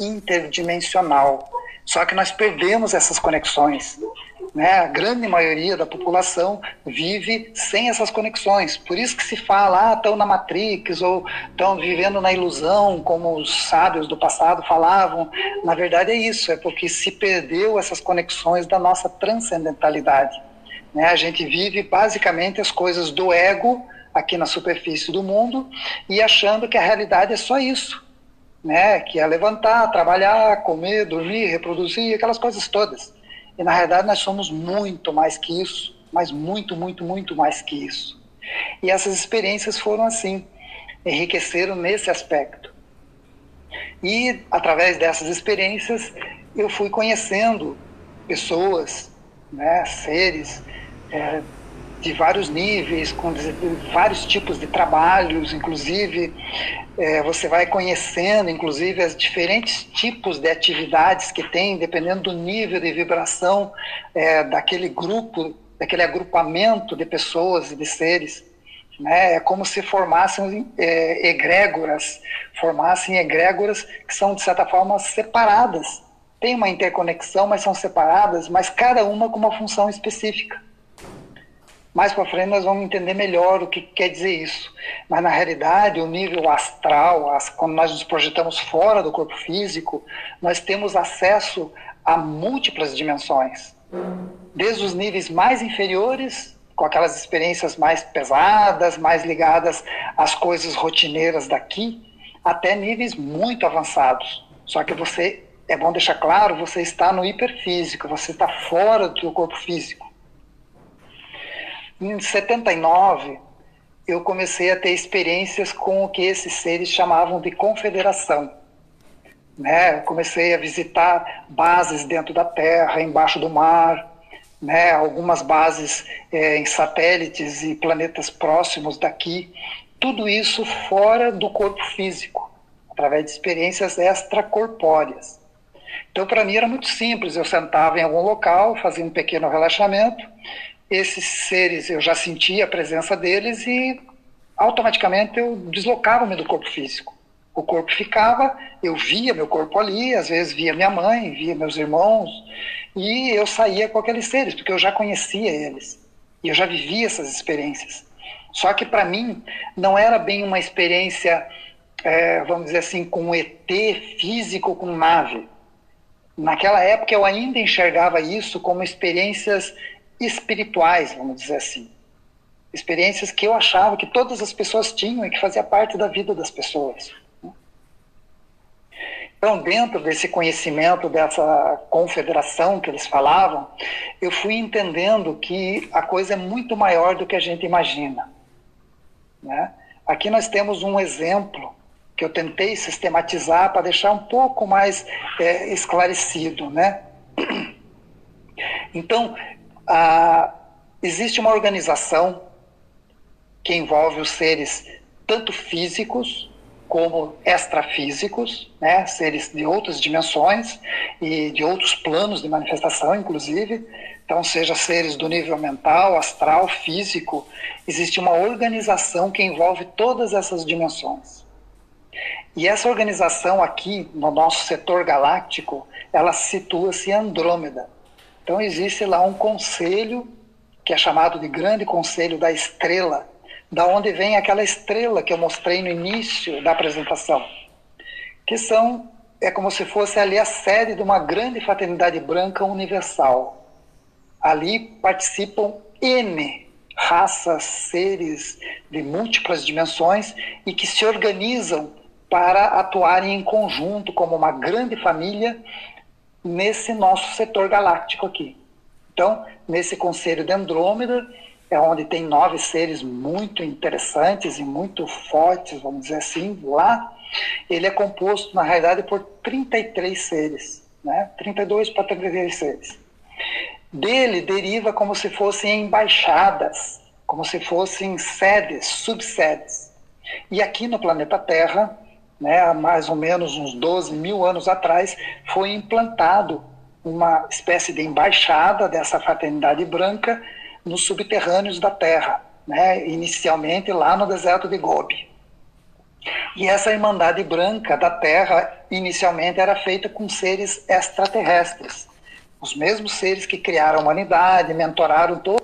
interdimensional. Só que nós perdemos essas conexões. Né? A grande maioria da população vive sem essas conexões. Por isso que se fala, ah, estão na Matrix ou estão vivendo na ilusão, como os sábios do passado falavam. Na verdade é isso, é porque se perdeu essas conexões da nossa transcendentalidade. Né? A gente vive basicamente as coisas do ego aqui na superfície do mundo e achando que a realidade é só isso. Né? Que é levantar, trabalhar, comer, dormir, reproduzir, aquelas coisas todas. E na realidade nós somos muito mais que isso, mas muito, muito, muito mais que isso. E essas experiências foram assim, enriqueceram nesse aspecto. E através dessas experiências eu fui conhecendo pessoas, né, seres é, de vários níveis, com vários tipos de trabalhos, inclusive é, você vai conhecendo, inclusive, os diferentes tipos de atividades que tem, dependendo do nível de vibração é, daquele grupo, daquele agrupamento de pessoas e de seres. Né? É como se formassem é, egrégoras, formassem egrégoras que são, de certa forma, separadas. Tem uma interconexão, mas são separadas, mas cada uma com uma função específica. Mais para frente nós vamos entender melhor o que quer dizer isso. Mas na realidade, o nível astral, as, quando nós nos projetamos fora do corpo físico, nós temos acesso a múltiplas dimensões. Desde os níveis mais inferiores, com aquelas experiências mais pesadas, mais ligadas às coisas rotineiras daqui, até níveis muito avançados. Só que você, é bom deixar claro, você está no hiperfísico, você está fora do corpo físico. Em 79, eu comecei a ter experiências com o que esses seres chamavam de confederação. Né? Eu comecei a visitar bases dentro da Terra, embaixo do mar, né? algumas bases é, em satélites e planetas próximos daqui. Tudo isso fora do corpo físico, através de experiências extracorpóreas. Então, para mim era muito simples. Eu sentava em algum local, fazia um pequeno relaxamento esses seres, eu já sentia a presença deles e automaticamente eu deslocava-me do corpo físico. O corpo ficava, eu via meu corpo ali, às vezes via minha mãe, via meus irmãos, e eu saía com aqueles seres, porque eu já conhecia eles. E eu já vivia essas experiências. Só que para mim não era bem uma experiência, é, vamos dizer assim, com ET físico, com nave. Naquela época eu ainda enxergava isso como experiências espirituais, vamos dizer assim. Experiências que eu achava que todas as pessoas tinham e que fazia parte da vida das pessoas. Então, dentro desse conhecimento, dessa confederação que eles falavam, eu fui entendendo que a coisa é muito maior do que a gente imagina. Né? Aqui nós temos um exemplo que eu tentei sistematizar para deixar um pouco mais é, esclarecido. Né? Então, ah, existe uma organização que envolve os seres tanto físicos como extrafísicos, né, seres de outras dimensões e de outros planos de manifestação, inclusive. Então, seja seres do nível mental, astral, físico, existe uma organização que envolve todas essas dimensões. E essa organização aqui, no nosso setor galáctico, ela situa-se em Andrômeda. Então existe lá um conselho que é chamado de Grande Conselho da Estrela, da onde vem aquela estrela que eu mostrei no início da apresentação, que são é como se fosse ali a sede de uma grande fraternidade branca universal. Ali participam N raças, seres de múltiplas dimensões e que se organizam para atuarem em conjunto como uma grande família nesse nosso setor galáctico aqui. Então, nesse Conselho de Andrômeda, é onde tem nove seres muito interessantes e muito fortes, vamos dizer assim, lá, ele é composto, na realidade, por 33 seres, né? 32 para 33 seres. Dele deriva como se fossem embaixadas, como se fossem sedes, subsedes. E aqui no planeta Terra, né, há mais ou menos uns 12 mil anos atrás, foi implantado uma espécie de embaixada dessa fraternidade branca nos subterrâneos da Terra, né, inicialmente lá no deserto de Gobi. E essa Irmandade Branca da Terra, inicialmente, era feita com seres extraterrestres. Os mesmos seres que criaram a humanidade, mentoraram todo